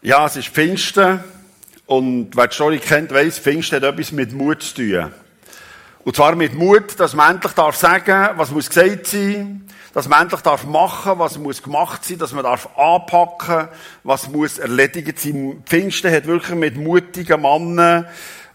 Ja, es ist Pfingsten. Und wer die Story kennt, weiss, Pfingsten hat etwas mit Mut zu tun. Und zwar mit Mut, dass man endlich darf sagen, was muss gesagt sein, dass man endlich darf machen, was muss gemacht sein, dass man darf anpacken, was muss erledigt sein. Pfingsten hat wirklich mit mutigen Männern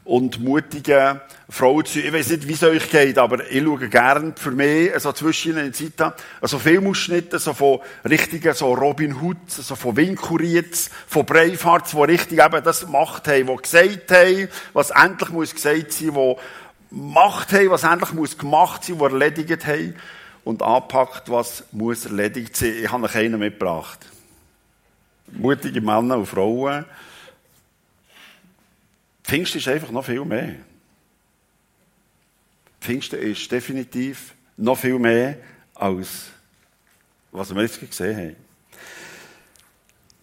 und mutigen Frauen zu, ich weiß nicht, wie es euch geht, aber ich schaue gern für mich so zwischen in Zeit an, also Filmausschnitte, so von richtigen, so Robin Hood, so von Winkurietz, von Breifarts, die richtig eben das gemacht haben, die gesagt haben, was endlich muss gesagt sein, die gemacht haben, was endlich muss gemacht sein, die erledigt haben und anpackt, was muss erledigt sein. Ich habe noch einen mitgebracht. Mutige Männer und Frauen. Pfingsten ist einfach noch viel mehr. Pfingsten ist definitiv noch viel mehr als was wir jetzt gesehen haben.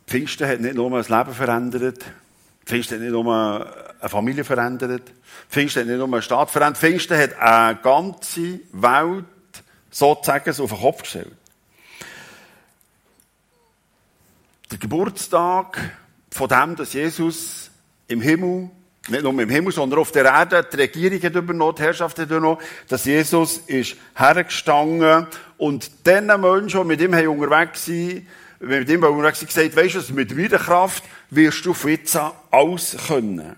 Pfingsten hat nicht nur ein Leben verändert, Pfingsten hat nicht nur eine Familie verändert, Pfingsten hat nicht nur einen Staat verändert, Pfingsten hat eine ganze Welt sozusagen so auf den Kopf gestellt. Der Geburtstag von dem, dass Jesus im Himmel, nicht nur im Himmel, sondern auf der Erde, die Regierung hat übernommen, die Herrschaft hat übernommen, dass Jesus ist hergestanden und den Menschen, die mit ihm unterwegs waren, mit ihm unterwegs waren, gesagt, weisst du, mit meiner Kraft wirst du von jetzt alles können.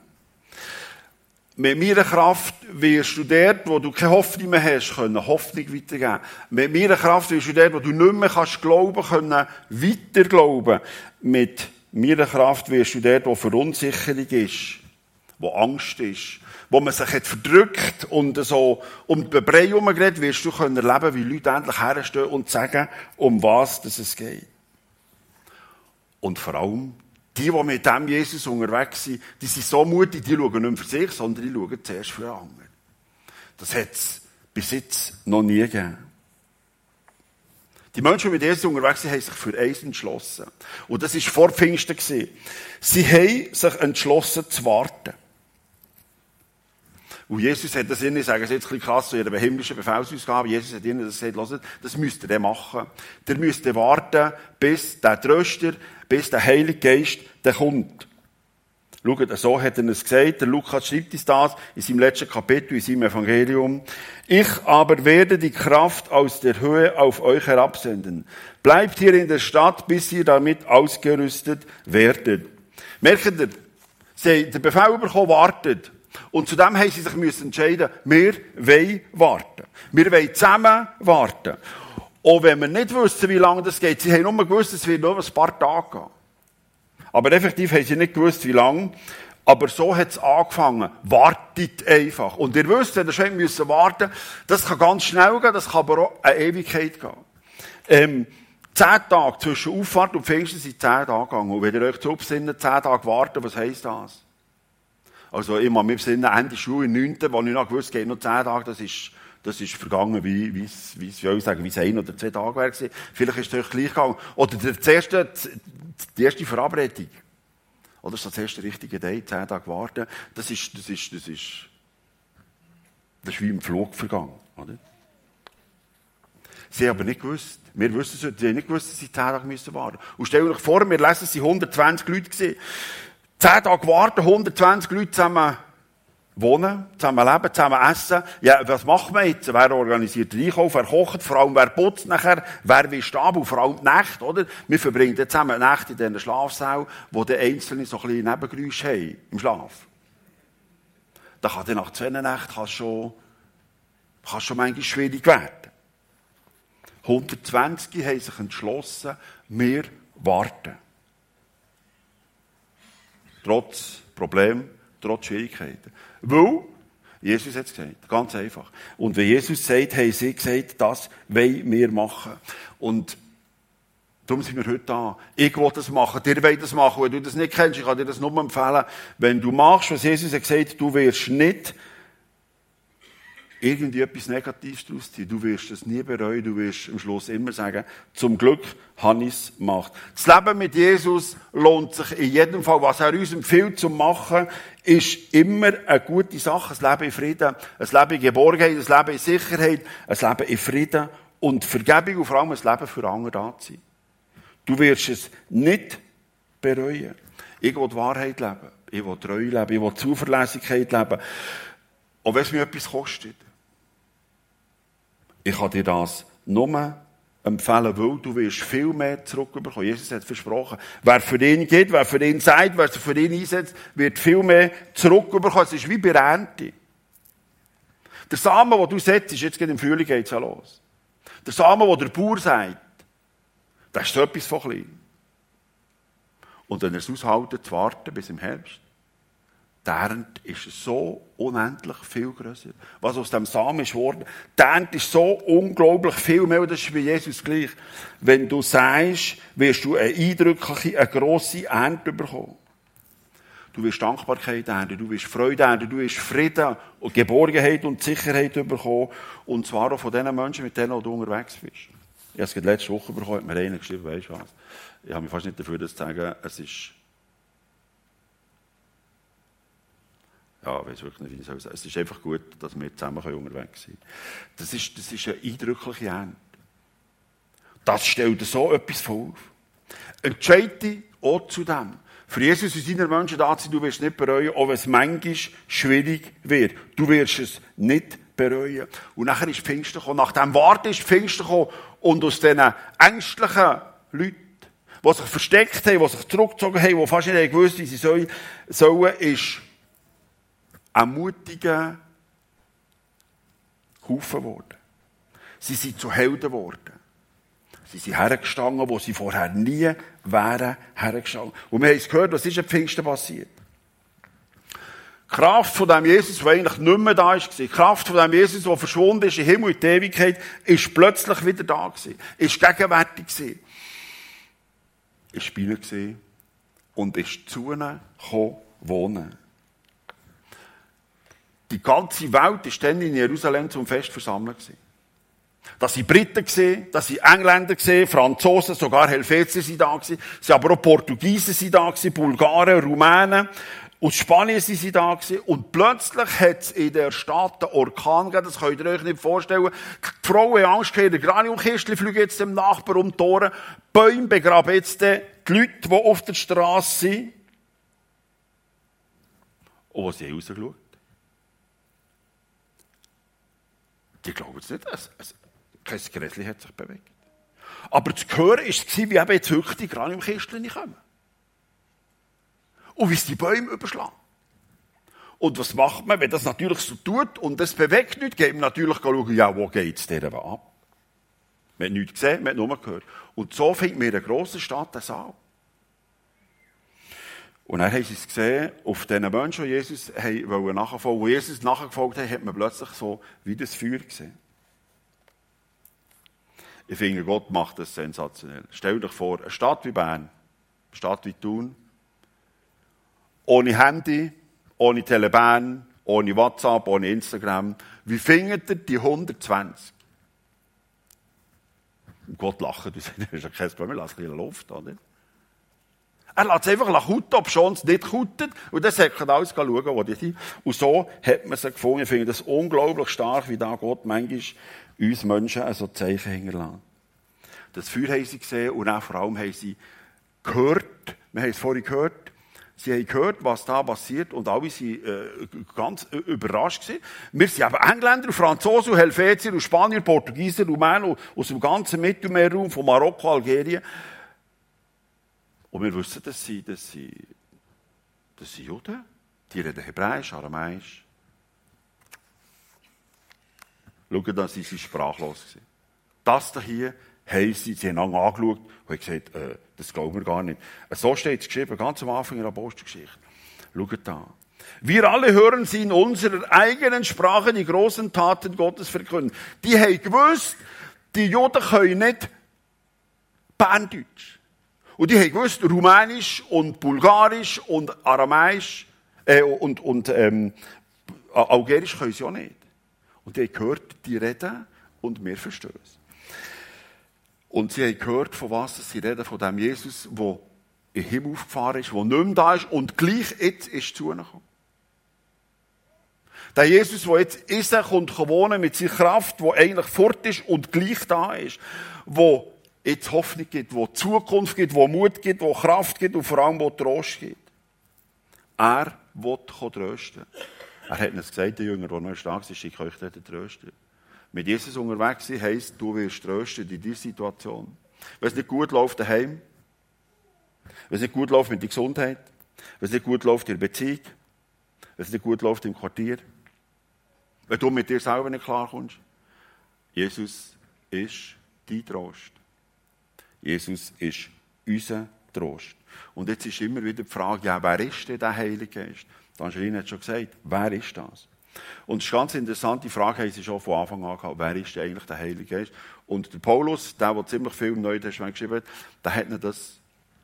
Mit meiner Kraft wirst du dort, wo du keine Hoffnung mehr hast, können Hoffnung weitergeben. Mit meiner Kraft wirst du dort, wo du nicht mehr kannst glauben, können weiter glauben. Mit meiner Kraft wirst du dort, wo Verunsicherung ist, wo Angst ist, wo man sich hat verdrückt und so um die Brei herumgeredet, wirst du können erleben, wie Leute endlich herstehen und sagen, um was es geht. Und vor allem, die, die mit dem Jesus unterwegs sind, die sind so mutig, die schauen nicht für sich, sondern die schauen zuerst für andere. Das hat es bis jetzt noch nie gegeben. Die Menschen, die mit Jesus unterwegs sind, haben sich für eins entschlossen. Und das war vor Pfingsten. Sie haben sich entschlossen zu warten. Und Jesus hat das ihnen, ich sage es jetzt ein bisschen krass, so ihre himmlischen Befehlsausgabe, Jesus hat ihnen das gesagt, hört, das müsst ihr machen. Ihr müsst warten, bis der Tröster, bis der Heilige Geist der kommt. Schaut, so hat er es gesagt. Der Lukas schreibt uns das in seinem letzten Kapitel, in seinem Evangelium. Ich aber werde die Kraft aus der Höhe auf euch herabsenden. Bleibt hier in der Stadt, bis ihr damit ausgerüstet werdet. Merkt ihr, sie haben den Befehl bekommen, wartet. Und zudem haben sie sich müssen entscheiden, wir wollen warten. Wir wollen zusammen warten. Auch wenn wir nicht wussten, wie lange das geht. Sie haben nur gewusst, es wird nur ein paar Tage gehen. Aber effektiv haben sie nicht gewusst, wie lange. Aber so hat es angefangen. Wartet einfach. Und ihr wisst, wenn ihr schon müssen warten, das kann ganz schnell gehen, das kann aber auch eine Ewigkeit gehen. Ähm, zehn Tage zwischen Auffahrt und Pfingsten sind zehn Tage gegangen. Und wenn ihr euch zu zehn Tage warten, was heisst das? Also immer mit Sinne Ende Schule, im 9., wo ich noch gewusst geht noch 10 Tage, das ist, das ist vergangen wie, wie, wie, wie ich sagen, wie es ein oder zwei Tage wäre. Vielleicht ist es euch gleich gegangen. Oder der erste, die erste Verabredung. Oder so das erste richtige Date, 10 Tage warten. Das ist, das ist, das ist, das ist wie im Flug vergangen, oder? Sie haben aber nicht gewusst. Wir wissen es, sie haben nicht gewusst, dass sie 10 Tage müssen warten. Und stell euch vor, wir lesen, es waren 120 Leute gewesen. Zehn Tage warten, 120 Leute zusammen wohnen, zusammen leben, zusammen essen. Ja, was macht man jetzt? Wer organisiert den Einkauf, wer kocht, vor allem wer putzt nachher, wer will stehen, und vor allem die Nacht, oder? Wir verbringen dann zusammen die Nacht in diesen Schlafsälen, wo die Einzelnen so ein bisschen Nebengeräusche haben, im Schlaf. Da kann dann nach zwei Nächten schon, kann schon manchmal schwierig werden. 120 haben sich entschlossen, wir warten. Trotz Problem, trotz Schwierigkeiten. Weil, Jesus hat es gesagt, ganz einfach. Und wenn Jesus sagt, haben sie gesagt, das wollen wir machen. Und darum sind wir heute da. Ich will das machen, dir will das machen. Wenn du das nicht kennst, ich kann dir das nur empfehlen. Wenn du machst, was Jesus hat gesagt, du wirst nicht irgendwie etwas Negatives daraus ziehen. Du wirst es nie bereuen. Du wirst am Schluss immer sagen, zum Glück habe ich es gemacht. Das Leben mit Jesus lohnt sich in jedem Fall. Was er uns empfiehlt zu machen, ist immer eine gute Sache. Ein Leben in Frieden, ein Leben in Geborgenheit, ein Leben in Sicherheit, ein Leben in Frieden und Vergebung und vor allem ein Leben für andere da zu sein. Du wirst es nicht bereuen. Ich will Wahrheit leben. Ich will treu leben. Ich will Zuverlässigkeit leben. Auch wenn es mir etwas kostet. Ich kann dir das nur empfehlen, weil du wirst viel mehr zurückbekommen. Jesus hat versprochen, wer für ihn geht, wer für ihn sagt, wer sich für ihn einsetzt, wird viel mehr zurückbekommen. Es ist wie bei Ernte. Der Samen, den du setzt, jetzt geht im Frühling geht's ja los. Der Samen, den der Bauer sagt, das ist so etwas von klein. Und wenn er es aushalten, zu warten bis im Herbst, die Ernte ist so unendlich viel größer. Was aus dem Samen ist geworden, die Ernte ist so unglaublich viel mehr, das ist bei Jesus gleich. Wenn du sagst, wirst du eine eindrückliche, eine grosse Ernte bekommen. Du wirst Dankbarkeit ernten, du wirst Freude ernten, du wirst Frieden und Geborgenheit und Sicherheit bekommen. Und zwar auch von den Menschen, mit denen du unterwegs bist. Ich habe es letzte Woche bekommen, hat mir einer geschrieben, weißt du was? Ich habe mich fast nicht dafür, das zu sagen, es ist Ja, ich weiß wirklich nicht, wie ich soll sagen. Es ist einfach gut, dass wir zusammen unterwegs sind. Das ist, das ist eine eindrückliche Ende. Das stellt so etwas vor. Entscheide auch zu dem. Für Jesus in seiner Menschen da zu sein, du wirst es nicht bereuen, auch wenn es manchmal schwierig wird. Du wirst es nicht bereuen. Und nachher ist Pfingsten gekommen. Nach dem Warten ist Pfingsten gekommen. Und aus diesen ängstlichen Leuten, die sich versteckt haben, die sich zurückgezogen haben, die fast nicht gewusst wie sie sollen ist ein mutiger Haufen geworden. Sie sind zu Helden geworden. Sie sind hergestanden, wo sie vorher nie wären hergestanden. Und wir haben es gehört, was ist am Pfingsten passiert? Die Kraft von dem Jesus, der eigentlich nicht mehr da ist, die Kraft von dem Jesus, der verschwunden ist in Himmel und die Ewigkeit, ist plötzlich wieder da gewesen. Ist gegenwärtig gewesen. Ist bei ihnen gewesen und ist zu ihnen gekommen, wohnen. Die ganze Welt ist dann in Jerusalem zum Fest versammelt gewesen. Das sind Briten gesehen, das sind Engländer Franzosen, sogar Helvetier sind da gewesen, sie aber auch Portugiesen sind da gewesen, Bulgaren, Rumänen, aus Spanien sind sie da gewesen. Und plötzlich hat es in der Stadt einen Orkan gegeben, das könnt ihr euch nicht vorstellen. Die Frauen haben Angst der Graniumkistchen fliegen jetzt dem Nachbar um die Ohren, Bäume begraben jetzt die Leute, die auf der Straße sind. Und was sie rausgeschaut Die glauben es nicht. Es, es, kein Gräschen hat sich bewegt. Aber zu hören war wie eben jetzt wirklich die Graniumkisten kommen. Und wie es die Bäume überschlagen. Und was macht man, wenn das natürlich so tut und es bewegt nicht, geht man natürlich schauen, ja, wo geht es denn ab? Man hat nichts gesehen, man hat nur gehört. Und so findet man in einer grossen Stadt einen Saal. Und dann haben sie es gesehen, auf diesen Menschen, die Jesus nachfolgen wollten, wo Jesus nachgefolgt hat, hat man plötzlich so wie das Feuer gesehen. Ich finde, Gott macht das sensationell. Stell dir vor, eine Stadt wie Bern, eine Stadt wie Thun, ohne Handy, ohne Telebahn, ohne WhatsApp, ohne Instagram. Wie findet ihr die 120? Und Gott lacht, du sagst, das ist ja kein Problem, lass ein bisschen Luft, oder? Er lässt es einfach kutten, ob schon es nicht kuttet. Und dann er alles schauen, wo die sind. Und so hat man sie gefunden. Ich finde das unglaublich stark, wie da Gott manchmal uns Menschen so Zeichen hinterlässt. Das Feuer haben sie gesehen und auch vor allem haben sie gehört, wir haben es vorhin gehört, Sie haben gehört, was da passiert und alle waren äh, ganz äh, überrascht gewesen. Wir sind eben Engländer, Franzosen, Helvetier, Spanier, Portugiesen, Rumänen aus dem ganzen Mittelmeerraum, von Marokko, Algerien. Und wir wissen, dass sie, dass sie, dass sie Juden, die reden Hebräisch, Aramäisch. Schauen, sind sie sprachlos gewesen. Das hier haben sie, haben lange angeschaut und gesagt, äh, das glauben wir gar nicht. So steht es geschrieben, ganz am Anfang in der Apostelgeschichte. Schaut da. Wir alle hören sie in unserer eigenen Sprache die großen Taten Gottes verkünden. Die haben gewusst, die Juden können nicht Berndeutsch. Und die haben gewusst, Rumänisch und Bulgarisch und Aramäisch äh, und, und ähm, Algerisch können sie auch nicht. Und die haben gehört, die reden und wir verstehen es. Und sie haben gehört, von was sie reden, von dem Jesus, der in den Himmel aufgefahren ist, der nicht mehr da ist und gleich jetzt ist zu ihnen gekommen. Der Jesus, der jetzt sich kommt wohnen mit seiner Kraft, der eigentlich fort ist und gleich da ist, wo jetzt Hoffnung gibt, wo Zukunft gibt, wo Mut gibt, wo Kraft gibt und vor allem wo Trost gibt. Er will trösten. Er hat uns gesagt, der Jünger, der noch stark ist, ich euch dort trösten. Mit Jesus unterwegs sein heisst, du wirst trösten in dieser Situation. Wenn es nicht gut läuft daheim, wenn es nicht gut läuft mit der Gesundheit, wenn es nicht gut läuft in der Beziehung, wenn es nicht gut läuft im Quartier, wenn du mit dir selber nicht klarkommst. Jesus ist dein Trost. Jesus ist unser Trost. Und jetzt ist immer wieder die Frage, ja, wer ist denn der Heilige Geist? Angelina hat schon gesagt, wer ist das? Und es ist eine ganz interessante Frage, haben sie schon von Anfang an gehabt, wer ist eigentlich der Heilige Geist? Und der Paulus, der, der ziemlich viel im Neuen Testament geschrieben hat, der hat das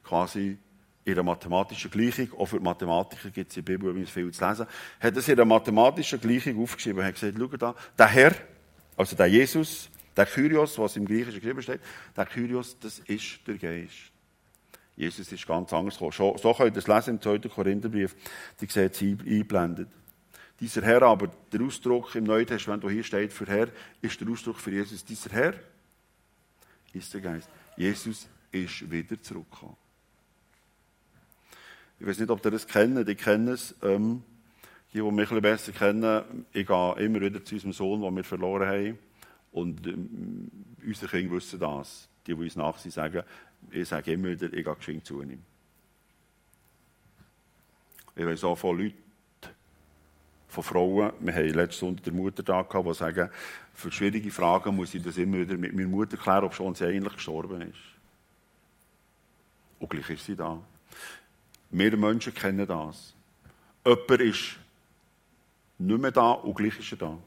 quasi in einer mathematischen Gleichung, auch für Mathematiker gibt es in der Bibel viel zu lesen, hat das in einer mathematischen Gleichung aufgeschrieben und hat gesagt, schau da, der Herr, also der Jesus, der Kyrios, was im Griechischen geschrieben steht, der Kyrios, das ist der Geist. Jesus ist ganz anders gekommen. So könnt ihr es lesen im 2. Korintherbrief. Die seht es eingeblendet. Dieser Herr aber, der Ausdruck im Neuen Testament, der hier steht für Herr, ist der Ausdruck für Jesus. Dieser Herr ist der Geist. Jesus ist wieder zurückgekommen. Ich weiß nicht, ob ihr das kennen. Die kennen es. Ähm, die, die mich ein bisschen besser kennen, ich gehe immer wieder zu unserem Sohn, den wir verloren haben. Und ähm, unsere Kinder wissen das. Die, die uns nachsehen, sagen, ich sage immer wieder, ich gehe geschwind zu ihm. Ich weiß auch von Leuten, von Frauen, wir haben letzten Sonntag den Muttertag gehabt, die sagen, für schwierige Fragen muss ich das immer wieder mit meiner Mutter klären, ob schon sie eigentlich gestorben ist. Und gleich ist sie da. Wir Menschen kennen das. Jemand ist nicht mehr da und gleich ist er da.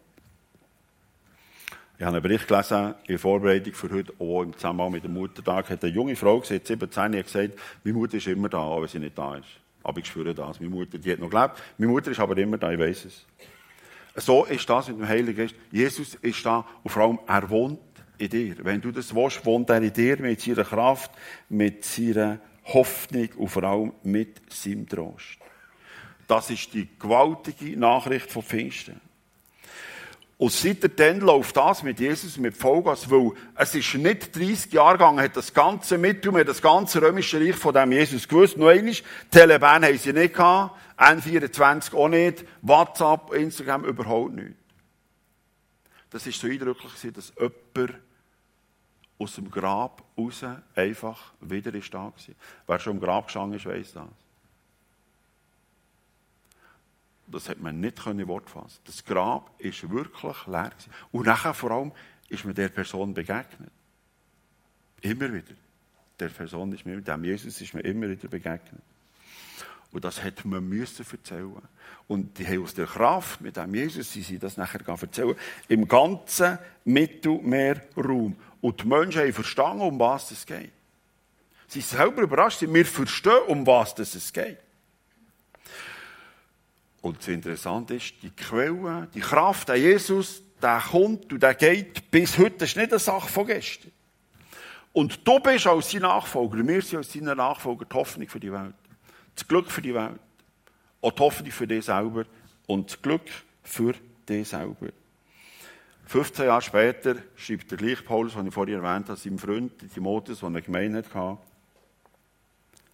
Ich habe einen Bericht gelesen in Vorbereitung für heute, auch im Zusammenhang mit dem Muttertag, hat eine junge Frau gesagt, 17, hat gesagt, meine Mutter ist immer da, auch wenn sie nicht da ist. Aber ich spüre das. Meine Mutter, die hat noch gelebt. Meine Mutter ist aber immer da, ich weiß es. So ist das mit dem Heiligen Geist. Jesus ist da und vor allem, er wohnt in dir. Wenn du das willst, wohnt er in dir mit seiner Kraft, mit seiner Hoffnung und vor allem mit seinem Trost. Das ist die gewaltige Nachricht von Pfingsten. Und seitdem läuft das mit Jesus mit Vollgas, weil es ist nicht 30 Jahre gegangen, hat das ganze Mittelmeer, das ganze römische Reich von dem Jesus gewusst. Nur einmal, Teleban haben sie nicht gehabt, N24 auch nicht, WhatsApp, Instagram überhaupt nicht. Das ist so eindrücklich, dass jemand aus dem Grab raus einfach wieder ist da war. Wer schon im Grab gestanden ist, weiss das. Das hat man nicht in Wort fassen. Das Grab ist wirklich leer gewesen. Und nachher vor allem ist mir der Person begegnet. Immer wieder. Der Person ist mir, dem Jesus ist mir immer wieder begegnet. Und das hat man müssen erzählen. Und die haben aus der Kraft mit dem Jesus, sie das nachher erzählen, im ganzen Mittelmeerraum. Und die Menschen haben verstanden, um was es geht. Sie sind selber überrascht, wir verstehen, um was es geht. Und das Interessante ist, die Quelle, die Kraft, der Jesus, der kommt und der geht bis heute. Das ist nicht eine Sache von gestern. Und du bist als sein Nachfolger, wir sind als seine Nachfolger die Hoffnung für die Welt. Das Glück für die Welt. Auch die Hoffnung für dich selber und das Glück für dich selber. 15 Jahre später schreibt der gleiche Paulus, den ich vorhin erwähnt habe, seinem Freund Timotheus, der eine Gemeinde hatte.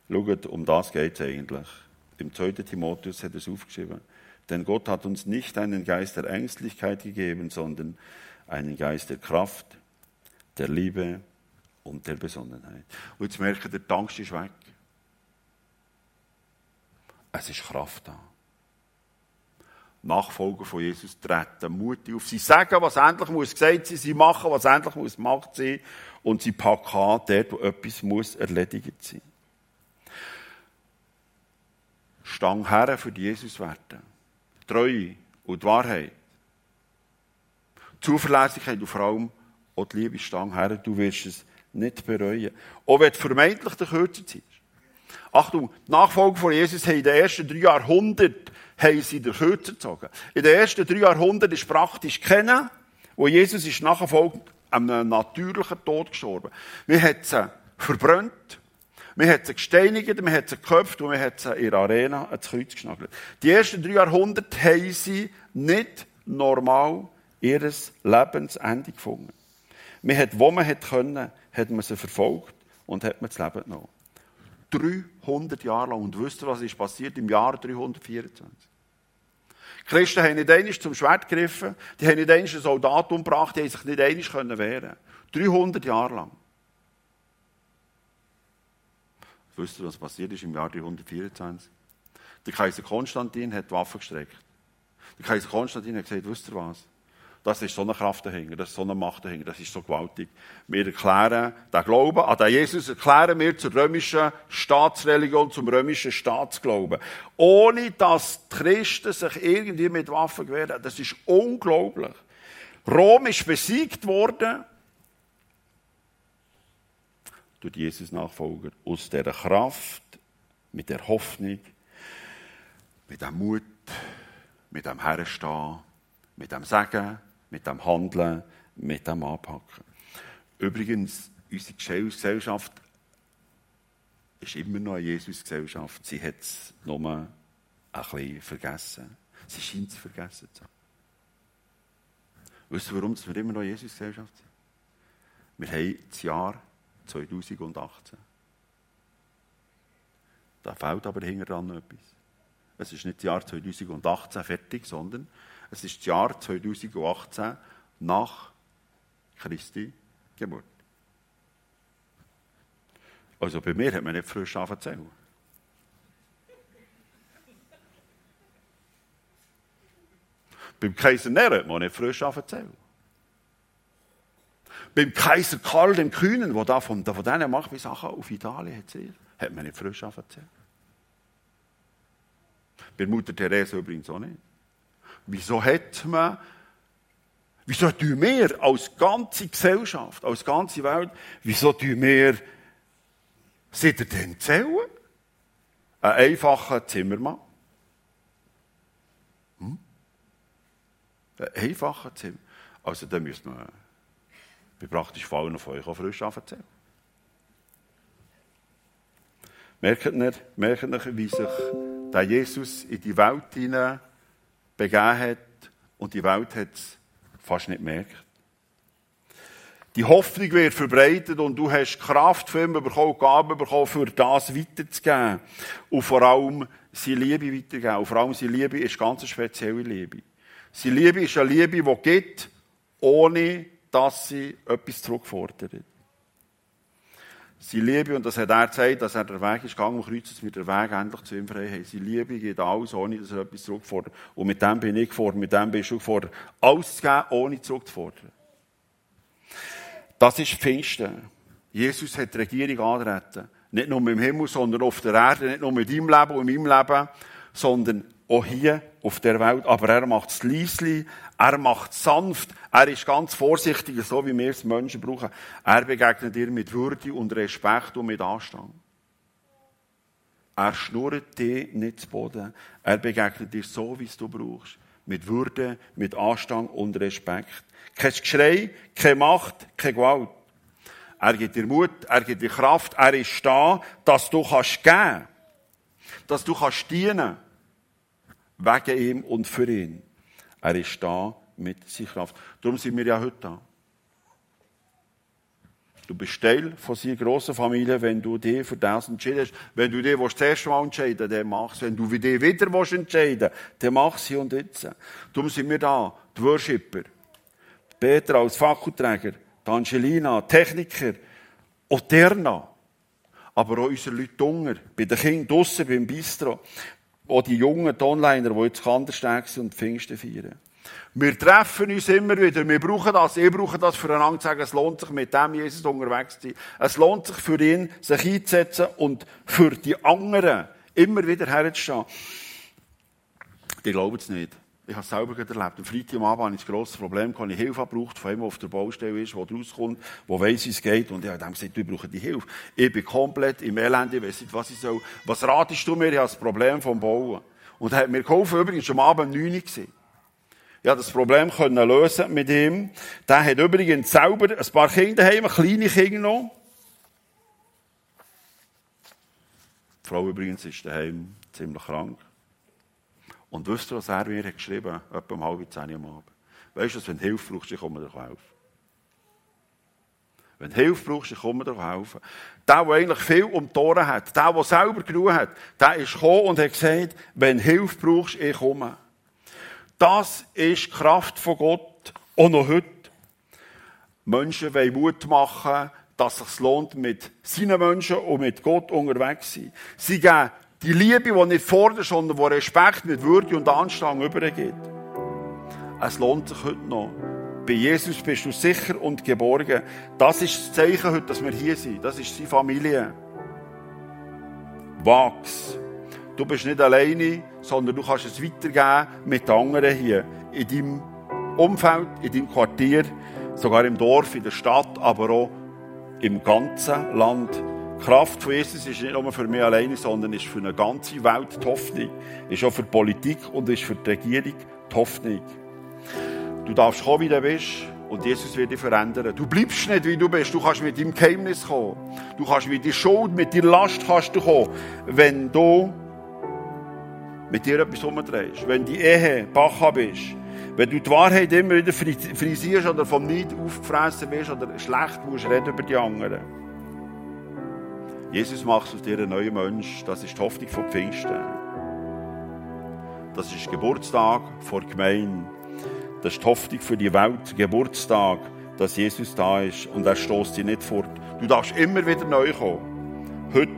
Schaut, um das geht es eigentlich. Im 2. Timotheus hat es aufgeschrieben. Denn Gott hat uns nicht einen Geist der Ängstlichkeit gegeben, sondern einen Geist der Kraft, der Liebe und der Besonnenheit. Und jetzt merkt ihr, der Angst ist weg. Es ist Kraft da. Nachfolger von Jesus treten mutig auf. Sie sagen, was endlich muss gesagt sein, sie machen, was endlich muss gemacht sein und sie packen an, dort, wo etwas muss erledigt sein. Stang her für Jesus werden. Treue und Wahrheit. Zuverlässigkeit und vor allem auch die Liebe Stang her, du wirst es nicht bereuen. Auch wenn du vermeintlich der Kürzer ziehst. Achtung, die Nachfolger von Jesus haben in den ersten drei Jahrhunderten haben den Kürzer gezogen. In den ersten drei Jahrhunderten ist praktisch kennen, wo Jesus ist nachfolgend einem natürlichen Tod gestorben. Wir haben sie verbrannt, wir haben sie gesteinigt, wir haben sie geköpft und wir haben sie in der Arena ans Kreuz geschnagelt. Die ersten drei Jahrhunderte haben sie nicht normal ihres Lebensende gefunden. Man hat, wo man hat können, hat man sie verfolgt und hat man das Leben genommen. 300 Jahre lang. Und wisst ihr, was ist passiert im Jahr 324? Die Christen haben nicht einmal zum Schwert gegriffen, die haben nicht einmal ein Soldat umgebracht, die haben sich nicht einmal wehren können. 300 Jahre lang. Wisst ihr, was passiert ist im Jahr 324? Der Kaiser Konstantin hat die Waffe gestreckt. Der Kaiser Konstantin hat gesagt, wisst ihr was? Das ist so eine Kraft dahinter, das ist so eine Macht dahinter, das ist so gewaltig. Wir erklären den Glauben an den Jesus, erklären wir zur römischen Staatsreligion, zum römischen Staatsglauben. Ohne dass die Christen sich irgendwie mit Waffen gewähren. Das ist unglaublich. Rom ist besiegt worden durch Jesus-Nachfolger. Aus dieser Kraft, mit der Hoffnung, mit dem Mut, mit dem Herstehen, mit dem Sagen, mit dem Handeln, mit dem Anpacken. Übrigens, unsere Gesellschaft ist immer noch eine Jesus-Gesellschaft. Sie hat es nur ein bisschen vergessen. Sie scheint es vergessen zu haben. Wisst ihr, warum wir immer noch Jesus-Gesellschaft sind? Wir haben das Jahr 2018. Da fehlt aber hinter dran etwas. Es ist nicht das Jahr 2018 fertig, sondern es ist das Jahr 2018 nach Christi Geburt. Also bei mir hat man nicht frisch angefangen Beim Kaiser Nero hat man nicht frisch angefangen Beim Kaiser Karl dem Kühnen, der da von, denen macht wie Sachen auf Italien erzählt, hat man nicht frisch angefangen Bei Mutter Therese übrigens auch nicht. Wieso hat man, wieso tun wir als ganze Gesellschaft, als ganze Welt, wieso tun wir, seid ihr denn zählen? Ein einfacher Zimmermann. Hm? Ein einfacher Zimmer. Also, da müssen wir bei praktisch Fallen von euch auch frisch anfangen. Merkt ihr, merkt ihr, wie sich der Jesus in die Welt hinein begeben hat und die Welt hat es fast nicht gemerkt. Die Hoffnung wird verbreitet und du hast Kraft für ihn bekommen, Gaben bekommen, für das weiterzugeben. Und vor allem seine Liebe weiterzugeben. Und vor allem seine Liebe ist ganz eine spezielle Liebe. Seine Liebe ist eine Liebe, die gibt, ohne dass sie etwas zurückfordert. Sie Liebe, und das hat er gesagt, dass er der Weg ist gegangen am Kreuz, dass wir den Weg endlich zu ihm frei haben. Sie Liebe geht alles, ohne dass er etwas zurückfordert. Und mit dem bin ich gefordert, mit dem bist du gefordert. Alles zu geben, ohne zurückzufordern. Das ist Pfingsten. Jesus hat die Regierung antreten. Nicht nur im Himmel, sondern auf der Erde. Nicht nur mit deinem Leben und meinem Leben, sondern auch hier auf der Welt. Aber er macht es leislich, er macht es sanft, er ist ganz vorsichtig, so wie wir es Menschen brauchen. Er begegnet dir mit Würde und Respekt und mit Anstand. Er schnurrt dir nicht zu Boden. Er begegnet dir so, wie es du brauchst. Mit Würde, mit Anstand und Respekt. Kein Geschrei, keine Macht, keine Gewalt. Er gibt dir Mut, er gibt dir Kraft, er ist da, dass du kannst geben. Dass du kannst dienen wegen ihm und für ihn. Er ist da mit seiner Kraft. Darum sind wir ja heute da. Du bist Teil von seiner grossen Familie, wenn du dich für das entscheidest. Wenn du dich das erste Mal entscheiden dann mach es. Wenn du dich wieder entscheiden dann mach sie und jetzt. Darum sind wir da, die Worshipper. Peter als Fackelträger, die Angelina, Techniker, Oterna. Aber auch unsere Leute Hunger, bei den Kindern draussen beim Bistro auch die jungen Tonliner, die jetzt Kandersteg sind und Pfingsten feiern. Wir treffen uns immer wieder. Wir brauchen das. Ich brauche das füreinander zu sagen, es lohnt sich, mit dem Jesus unterwegs zu sein. Es lohnt sich für ihn, sich einzusetzen und für die anderen immer wieder herzustehen. Die glauben es nicht. Ich habe es selber erlebt. Am Freitagabend hatte ich ein grosses Problem, ich Hilfe gebraucht von jemandem, der auf der Baustelle ist, der rauskommt, der weiss, wie es geht. Und ich habe gesagt, du brauchst die Hilfe. Ich bin komplett im Elend, ich weiss nicht, was ich soll. Was ratest du mir? Ich habe das Problem vom Bauen. Und er hat mir geholfen, übrigens schon am Abend 9 Uhr. Ich konnte das Problem können lösen mit ihm. Der hat übrigens selber ein paar Kinder daheim, kleine Kinder noch. Die Frau übrigens ist daheim ziemlich krank. Und wisst ihr, was er mir geschrieben hat? Etwa um halb zehn am Abend. Weißt du, wenn du Hilfe brauchst, ich komme dir helfen. Wenn du Hilfe brauchst, ich komme dir helfen. Der, der eigentlich viel um die Ohren hat, der, der selber genug hat, der ist gekommen und hat gesagt, wenn Hilfe brauchst, ich komme. Das ist die Kraft von Gott, auch noch heute. Menschen wollen Mut machen, dass es sich lohnt, mit seinen Menschen und mit Gott unterwegs zu sein. Sie geben die Liebe, die nicht fordert, sondern die Respekt mit Würde und Anstand übergeht. Es lohnt sich heute noch. Bei Jesus bist du sicher und geborgen. Das ist das Zeichen heute, dass wir hier sind. Das ist seine Familie. Wachs. Du bist nicht alleine, sondern du kannst es weitergeben mit anderen hier. In deinem Umfeld, in deinem Quartier, sogar im Dorf, in der Stadt, aber auch im ganzen Land. Kraft von Jesus ist nicht nur für mich alleine, sondern ist für eine ganze Welt die Hoffnung. Ist auch für die Politik und ist für die Regierung die Hoffnung. Du darfst kommen, wie du bist. Und Jesus wird dich verändern. Du bleibst nicht, wie du bist. Du kannst mit deinem Geheimnis kommen. Du kannst mit deiner Schuld, mit deiner Last kannst du kommen. Wenn du mit dir etwas umdrehst. Wenn die Ehe Bacha bist. Wenn du die Wahrheit immer wieder frisierst oder vom Neid aufgefressen wirst oder schlecht musst reden über die anderen. Jesus macht aus dir einen neuen Mensch. Das ist die Hoffnung von Pfingsten. Das ist Geburtstag vor Gemeinde. Das ist die Hoffnung für die Welt, Geburtstag, dass Jesus da ist und er stößt dich nicht fort. Du darfst immer wieder neu kommen. Heute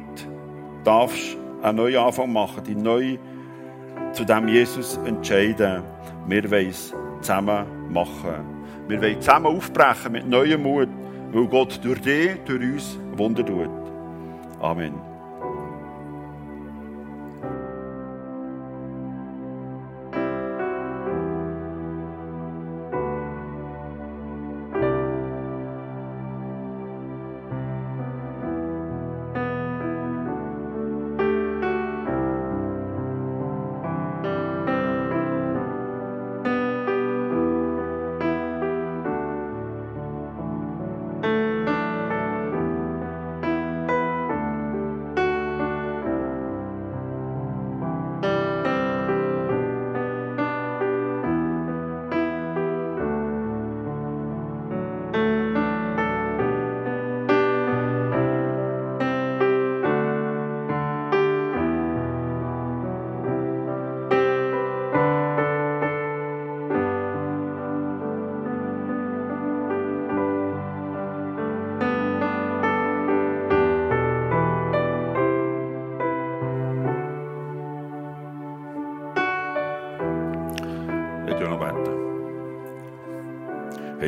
darfst du einen neuen Anfang machen, dich neu zu dem Jesus entscheiden. Wir wollen es zusammen machen. Wir wollen zusammen aufbrechen mit neuem Mut, weil Gott durch dich, durch uns Wunder tut. Amen.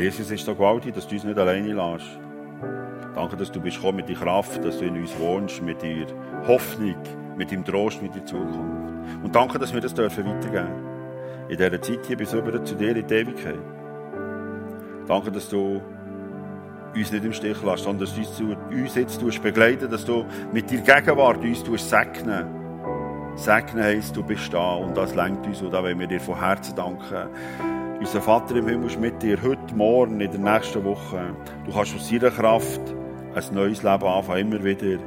Jesus ist so gewaltig, dass du uns nicht alleine lässt. Danke, dass du bist gekommen mit der Kraft, dass du in uns wohnst, mit der Hoffnung, mit dem Trost, mit der Zukunft. Und danke, dass wir das dürfen weitergeben. In dieser Zeit hier bis über zu dir in die Ewigkeit. Danke, dass du uns nicht im Stich lässt, sondern dass du uns jetzt begleiten dass du mit deiner Gegenwart uns segnen Segnen heisst, du bist da und das lenkt uns und da wollen wir dir von Herzen danken. Unser Vater im Himmel ist mit dir heute, morgen, in der nächsten Woche. Du kannst aus seiner Kraft ein neues Leben anfangen, immer wieder.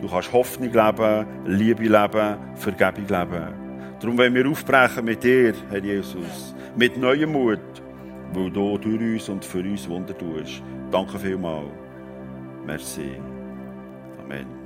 Du kannst Hoffnung leben, Liebe leben, Vergebung leben. Darum wollen wir aufbrechen mit dir, Herr Jesus, mit neuem Mut, weil du durch uns und für uns Wunder tust. Danke vielmals. Merci. Amen.